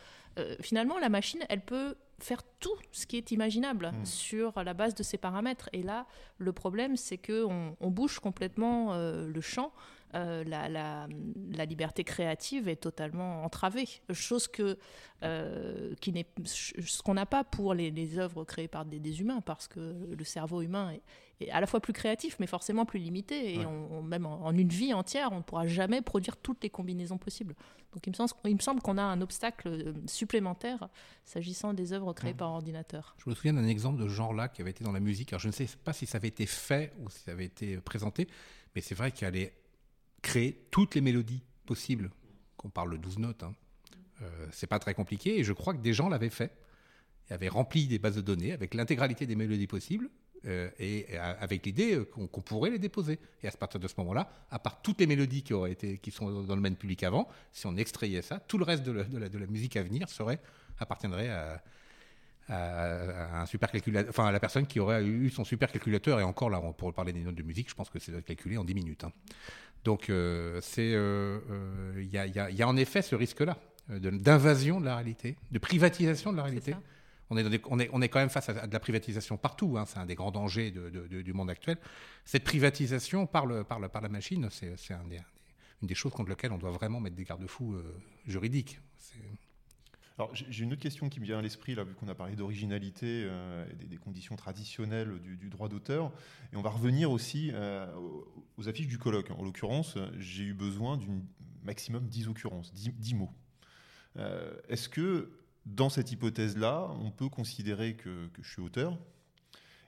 Finalement, la machine, elle peut faire tout ce qui est imaginable Mm. sur la base de ces paramètres. Et là, le problème, c'est qu'on on bouge complètement le champ. Euh, la, la- la liberté créative est totalement entravée. Chose que, euh, qui n'est, ce qu'on n'a pas pour les, les œuvres créées par des, des humains, parce que le cerveau humain est, est à la fois plus créatif, mais forcément plus limité. Et Ouais. on- on- même en, en une vie entière, on ne pourra jamais produire toutes les combinaisons possibles. Donc il me semble, il me semble qu'on a un obstacle euh, supplémentaire s'agissant des œuvres créées Ouais. par ordinateur. Je me souviens d'un exemple de genre-là qui avait été dans la musique. Alors, je ne sais pas si ça avait été fait ou si ça avait été présenté, mais c'est vrai qu'il allait créer toutes les mélodies possibles. Qu'on parle de 12 notes, hein. Euh, c'est pas très compliqué et je crois que des gens l'avaient fait. Ils avaient rempli des bases de données avec l'intégralité des mélodies possibles euh, et, et avec l'idée euh, qu'on pourrait les déposer. Et à partir de ce moment-là, à part toutes les mélodies qui auraient été qui sont dans le domaine public avant, si on extrayait ça, tout le reste de la, de la- de la musique à venir serait appartiendrait à, à, à un supercalculateur, enfin à la personne qui aurait eu son supercalculateur. Et encore là, pour parler des notes de musique, je pense que c'est doit calculé en 10 minutes. hein. Donc euh, c'est, euh, euh, il y, y a- il y a en effet ce risque-là d'invasion de la réalité, de privatisation de la réalité. On est, des- on, est, on est quand même face à, de la privatisation partout. hein, c'est un des grands dangers de- de- de- du monde actuel. Cette privatisation par, le, par, le- par la machine, c'est un une des choses contre lesquelles on doit vraiment mettre des garde-fous juridiques. C'est- Alors, j'ai une autre question qui me vient à l'esprit, là, vu qu'on a parlé d'originalité euh, et des, conditions traditionnelles du, droit d'auteur. Et on va revenir aussi euh, aux, affiches du colloque. En l'occurrence, j'ai eu besoin d'une maximum 10 occurrences, 10, 10 mots. Euh, Est-ce que, dans cette hypothèse-là, on peut considérer que, je suis auteur?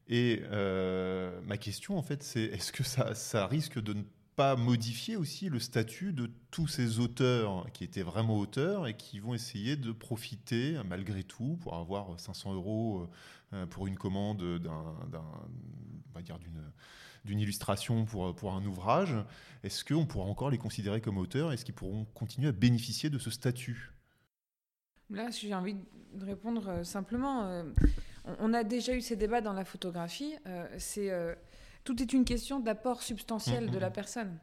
Et ma question, en fait, c'est est-ce que ça, ça risque de ne pas modifier aussi le statut de tous ces auteurs qui étaient vraiment auteurs et qui vont essayer de profiter malgré tout pour avoir 500 euros euh, pour une commande d'un, on d'une illustration pour, pour un ouvrage, est-ce qu'on pourra encore les considérer comme auteurs? Est-ce qu'ils pourront continuer à bénéficier de ce statut? Là, j'ai envie de répondre euh, simplement. euh, on, a déjà eu ces débats dans la photographie. euh, c'est euh, tout est une question d'apport substantiel Mhm. de la personne.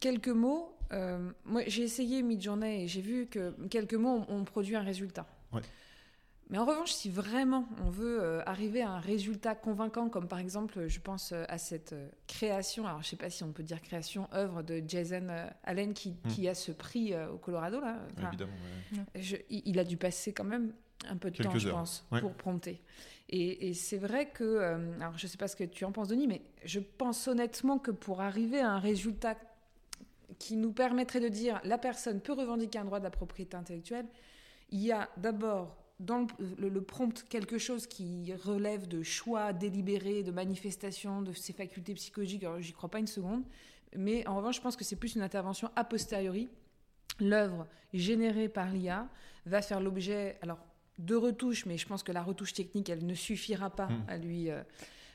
Quelques mots. euh, moi, j'ai essayé mid-journée et j'ai vu que quelques mots ont, produit un résultat. Ouais. Mais en revanche, si vraiment on veut euh, arriver à un résultat convaincant, comme par exemple, je pense euh, à cette euh, création, alors je sais pas si on peut dire création, œuvre de Jason Allen qui, Mm. qui a ce prix au Colorado, là. Évidemment. ouais. je- il il a dû passer quand même un peu de Quelques temps, je pense, ouais. pour prompter. Et, et c'est vrai que, euh, alors je sais pas ce que tu en penses, Denis, mais je pense honnêtement que pour arriver à un résultat qui nous permettrait de dire la personne peut revendiquer un droit de la propriété intellectuelle, il y a d'abord dans le, le- le prompt quelque chose qui relève de choix délibéré, de manifestation de ses facultés psychologiques. Alors j'y crois pas une seconde, mais en revanche, je pense que c'est plus une intervention a posteriori. L'œuvre générée par l'IA va faire l'objet, alors de retouches, mais je pense que la retouche technique, elle ne suffira pas Mm. à lui euh,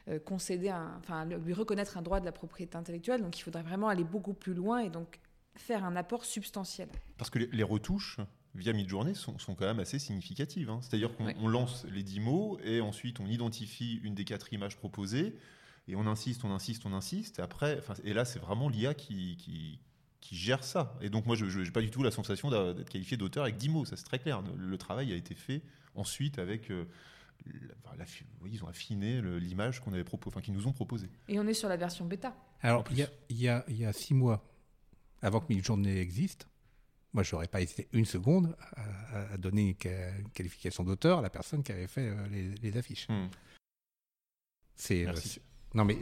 euh, concéder, un, enfin, lui reconnaître un droit de la propriété intellectuelle. Donc il faudrait vraiment aller beaucoup plus loin et donc faire un apport substantiel. Parce que les, retouches via Midjourney sont, sont quand même assez significatives. hein. C'est-à-dire qu'on Oui. lance les 10 mots et ensuite on identifie une des quatre images proposées et on insiste, on insiste, on insiste. Et après, et là, c'est vraiment l'IA qui, qui, qui gère ça. Et donc moi, je n'ai pas du tout la sensation d'être qualifié d'auteur avec 10 mots. Ça, c'est très clair. Le, le travail a été fait ensuite avec... euh, la- enfin, la- oui, ils ont affiné l'image qu'on avait propo- enfin, qu'ils nous ont proposée. Et on est sur la version bêta. Alors, il y a, il y, a, y a six mois, avant que Midjourney existe, moi, je n'aurais pas hésité une seconde à, à donner une, ca- une qualification d'auteur à la personne qui avait fait euh, les, les affiches. Hmm. C'est, euh, c'est- Non mais,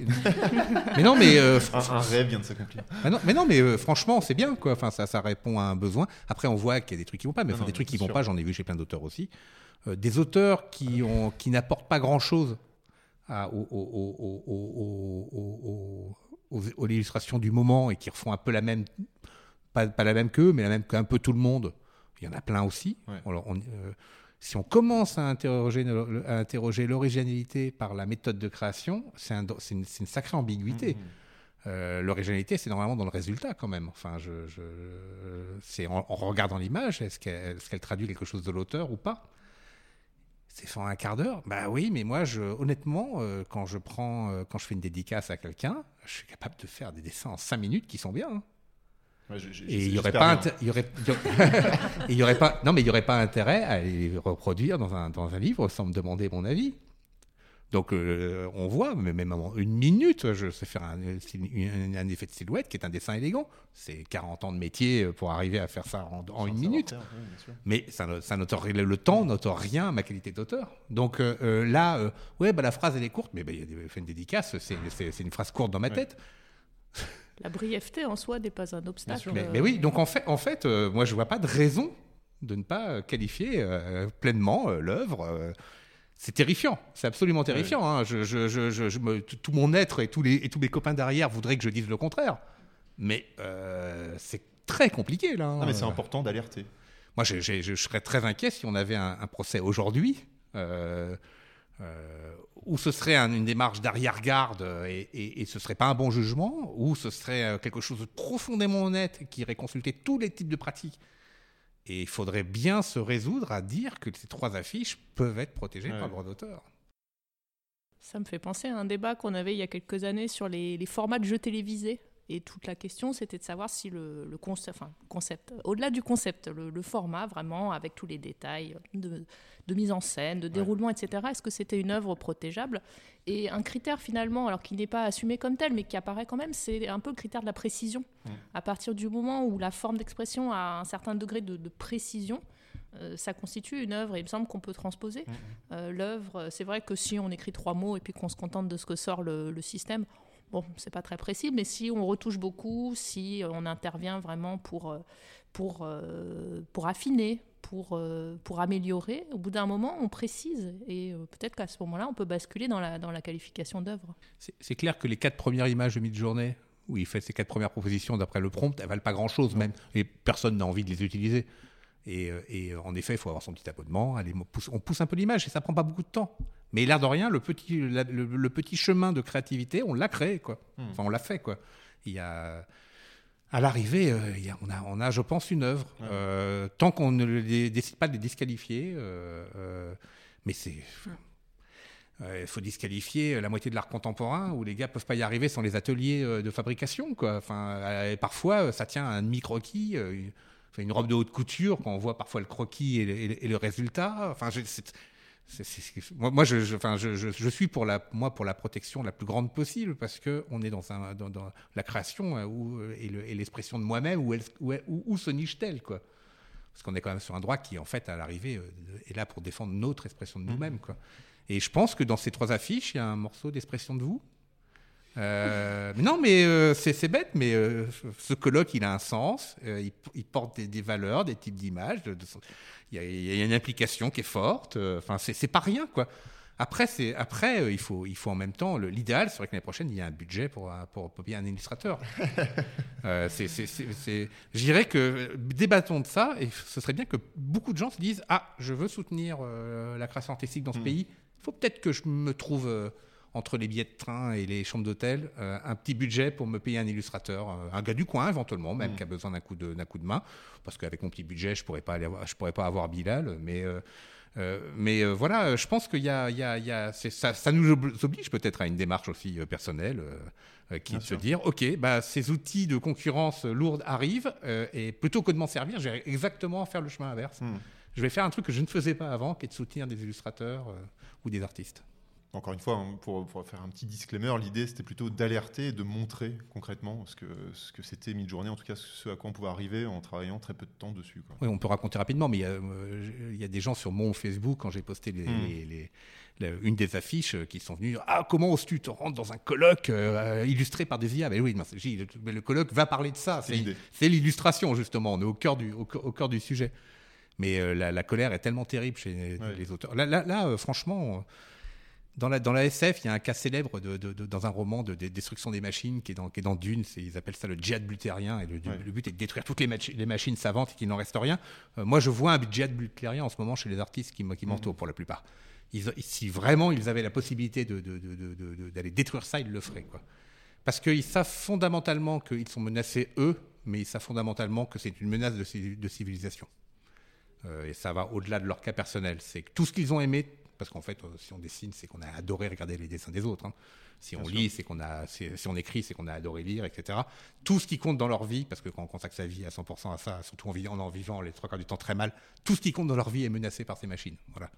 mais non mais euh, Un, un rêve vient de s'accomplir. mais non, mais non, mais euh, franchement c'est bien quoi. Enfin ça, ça répond à un besoin. Après on voit qu'il y a des trucs qui vont pas, mais Non, enfin, non, des trucs qui c'est vont sûr. pas. J'en ai vu chez plein d'auteurs aussi. Euh, des auteurs qui ont qui n'apportent pas grand chose à, aux, illustrations du moment et qui refont un peu la même, pas, pas la même qu'eux, mais la même qu'un peu tout le monde. Il y en a plein aussi. Ouais. Alors, on- si on commence à interroger, no- à interroger l'originalité par la méthode de création, c'est un- c'est une, sacrée ambiguïté. Mhm. Euh, L'originalité, c'est normalement dans le résultat quand même. Enfin, je, je- c'est en, en regardant l'image, est-ce qu'elle qu'elle traduit quelque chose de l'auteur ou pas? C'est fait en un quart d'heure? Bah oui, mais moi, je, honnêtement, euh, quand je prends, euh, quand je fais une dédicace à quelqu'un, je suis capable de faire des dessins en 5 minutes qui sont bien. hein. Ouais, Et il y aurait pas, il y aurait, il y aurait- pas, non mais il y aurait pas intérêt à les reproduire dans un dans un livre sans me demander mon avis. Donc euh, on voit, mais même en une minute, je sais faire un, un- un effet de silhouette qui est un dessin élégant. C'est 40 ans de métier pour arriver à faire ça en, une minute. faire. Mais ça, ça le temps n'autorise rien à ma qualité d'auteur. Donc euh, euh, là, euh, ouais, bah, la phrase elle est courte, mais bah, il y a des- fait une dédicace, c'est une phrase courte dans ma Ouais. La brièveté en soi n'est pas un obstacle. Mais, euh, mais oui, donc en fait, en fait euh, moi je vois pas de raison de ne pas qualifier euh, pleinement euh, l'œuvre. c'est terrifiant, c'est absolument terrifiant. hein. Je, je- je- je- je me- tout mon être et tous, les, et tous mes copains derrière voudraient que je dise le contraire. Mais euh, c'est très compliqué là. hein. Non, mais c'est important d'alerter. Moi, je serais très inquiet si on avait un, un procès aujourd'hui. Euh, où ce serait un- une démarche d'arrière-garde et, et, et ce serait pas un bon jugement, ou ce serait euh, quelque chose de profondément honnête qui irait consulter tous les types de pratiques. Et il faudrait bien se résoudre à dire que ces trois affiches peuvent être protégées Ouais. par le droit d'auteur. Ça me fait penser à un débat qu'on avait il y a quelques années sur les, les formats de jeux télévisés. Et toute la question, c'était de savoir si le, le concept, enfin, concept, au-delà du concept, le, le format vraiment, avec tous les détails de, de mise en scène, de déroulement, etc., est-ce que c'était une œuvre protégeable Et un critère finalement, alors qui n'est pas assumé comme tel, mais qui apparaît quand même, c'est un peu le critère de la précision. À partir du moment où la forme d'expression a un certain degré de, de précision, euh, ça constitue une œuvre et il me semble qu'on peut transposer. Euh, L'œuvre, c'est vrai que si on écrit trois mots et puis qu'on se contente de ce que sort le, le système, bon, c'est pas très précis, mais si on retouche beaucoup, si on intervient vraiment pour, euh, pour, euh, pour affiner, pour, euh, pour améliorer, au bout d'un moment, on précise et euh, peut-être qu'à ce moment-là, on peut basculer dans la, dans la qualification d'œuvre. C'est clair que les quatre premières images de mid-journée, où il fait ses quatre premières propositions d'après le prompt, elles valent pas grand-chose même, et personne n'a envie de les utiliser. Et, euh, et, euh, en effet, il faut avoir son petit abonnement. Allez, on pousse, on pousse un peu l'image et ça prend pas beaucoup de temps. Mais l'air de rien, le petit, la- le, le petit chemin de créativité, on l'a créé, quoi. Enfin, on l'a fait, quoi. Il y a, à l'arrivée, euh, on, a, on a, je pense, une œuvre. Euh, tant qu'on ne les- décide pas de les disqualifier, euh, mais c'est. Il faut disqualifier la moitié de l'art contemporain où les gars peuvent pas y arriver sans les ateliers de fabrication. Quoi. Enfin, et parfois, ça tient à un demi-croquis, une, robe de haute couture, quand on voit parfois le croquis et le, et le- et le résultat. Enfin, moi, moi, je, je- enfin, je, je- je suis pour la, moi, pour la protection la plus grande possible parce que on est dans, un, dans, dans la création où, euh, et le- et l'expression de moi-même où, se niche-t-elle quoi? Parce qu'on est quand même sur un droit qui, en fait, à l'arrivée, euh, est là pour défendre notre expression de nous-mêmes. Quoi. Et je pense que dans ces trois affiches, il y a un morceau d'expression de vous. Euh, non, mais euh, c'est bête, mais euh, ce colloque, il a un sens. il, il porte des, des valeurs, des types d'images. il, y a, il y a une implication qui est forte. Enfin, c'est pas rien, quoi. Après, après, il faut, il faut en même temps. L'idéal serait que l'année prochaine, il y ait un budget pour, un- pour, pour payer un illustrateur. Je dirais que débattons de ça et ce serait bien que beaucoup de gens se disent Ah, je veux soutenir la création artistique dans ce pays. Il faut peut-être que je me trouve entre les billets de train et les chambres d'hôtel euh, un petit budget pour me payer un illustrateur, euh, un gars du coin éventuellement, même qui a besoin d'un coup, de, d'un coup de main. Parce qu'avec mon petit budget, je pourrais pas aller avoir, je pourrais pas avoir Bilal, mais. euh, mais voilà, je pense qu'il y a, il y a- il y a- c'est- ça, ça nous ob- oblige peut-être à une démarche aussi euh, personnelle, qui est de se dire, ok, bah, ces outils de concurrence lourde arrivent, et plutôt que de m'en servir, je vais exactement faire le chemin inverse. Je vais faire un truc que je ne faisais pas avant, qui est de soutenir des illustrateurs ou des artistes. Encore une fois, hein, pour, pour faire un petit disclaimer, l'idée c'était plutôt d'alerter et de montrer concrètement ce que, ce que c'était mid-journée, en tout cas ce à quoi on pouvait arriver en travaillant très peu de temps dessus. Quoi. Oui, on peut raconter rapidement, mais il y, a, euh, il y a des gens sur mon Facebook, quand j'ai posté les, Mm. les- les- le- une des affiches euh, qui sont venues Ah, comment oses-tu te rendre dans un colloque euh, illustré par des IA Mais oui, c'est- j'ai dit, mais le colloque va parler de ça. C'est l'illustration, justement. On est au cœur du, au, cœur- au cœur du sujet. Mais euh, la, la colère est tellement terrible chez Ouais. les auteurs. Là, là, là, euh, franchement. Dans la, dans la SF, il y a un cas célèbre de, de- de- dans un roman de, de destruction des machines qui est dans, qui est dans Dune. Ils appellent ça le djihad butlérien. Et le, Ouais. le but est de détruire toutes les, machi- les machines savantes et qu'il n'en reste rien. Euh, moi, je vois un djihad butlérien en ce moment chez les artistes qui, m- qui m'entourent pour la plupart. Ils, si vraiment ils avaient la possibilité d'aller détruire ça, ils le feraient. Quoi. Parce qu'ils savent fondamentalement qu'ils sont menacés, eux, mais ils savent fondamentalement que c'est une menace de civilisation. Euh, et ça va au-delà de leur cas personnel. C'est que tout ce qu'ils ont aimé, parce qu'en fait, euh, si on dessine, c'est qu'on a adoré regarder les dessins des autres. hein. Si on sûr. lit, c'est qu'on a, si, on écrit, c'est qu'on a adoré lire, etc. Tout ce qui compte dans leur vie, parce que quand on consacre sa vie à 100% à ça, surtout en, vi- en vivant les trois quarts du temps très mal, tout ce qui compte dans leur vie est menacé par ces machines. Voilà.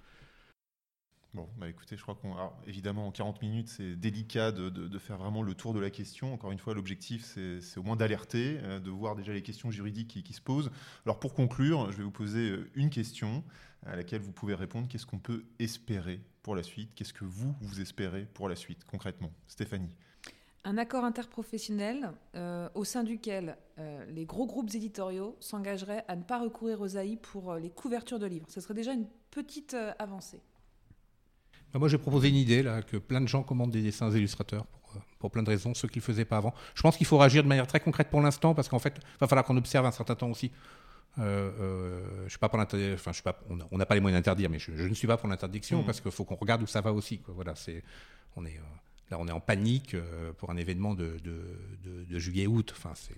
Bon, bah écoutez, je crois qu'on. alors, évidemment, en 40 minutes, c'est délicat de, de- de faire vraiment le tour de la question. Encore une fois, l'objectif, c'est au moins d'alerter, euh, de voir déjà les questions juridiques qui, qui se posent. Alors, pour conclure, je vais vous poser euh, une question à laquelle vous pouvez répondre. Qu'est-ce qu'on peut espérer pour la suite? Qu'est-ce que vous, vous espérez pour la suite, concrètement? Stéphanie Un accord interprofessionnel euh, au sein duquel euh, les gros groupes éditoriaux s'engageraient à ne pas recourir aux AI pour euh, les couvertures de livres. Ce serait déjà une petite euh, avancée. Bah, moi, j'ai proposé une idée, là, que plein de gens commandent des dessins aux illustrateurs pour, pour plein de raisons, ceux qui ne faisaient pas avant. Je pense qu'il faut réagir de manière très concrète pour l'instant, parce qu'en fait, il va falloir qu'on observe un certain temps aussi. Euh, euh, je suis pas pour enfin, je suis pas, on n'a pas les moyens d'interdire, mais je, je ne suis pas pour l'interdiction Mhm. parce qu'il faut qu'on regarde où ça va aussi. Quoi. Voilà, c'est, on est, euh, là, on est en panique pour un événement de, de, de- de juillet-août. Enfin, c'est,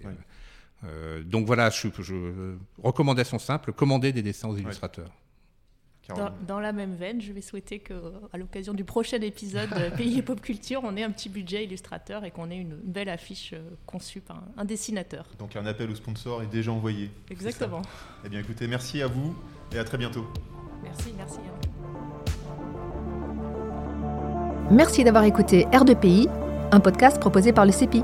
euh, donc voilà, je, je- recommandation simple commander des dessins aux illustrateurs. Dans, la même veine, je vais souhaiter qu'à l'occasion du prochain épisode de Pays et Pop Culture, on ait un petit budget illustrateur et qu'on ait une, belle affiche euh, conçue par un, un dessinateur. Donc, un appel au sponsor est déjà envoyé. Exactement. Eh bien, écoutez, merci à vous et à très bientôt. Merci, merci. Merci d'avoir écouté R2PI, un podcast proposé par le CEPI.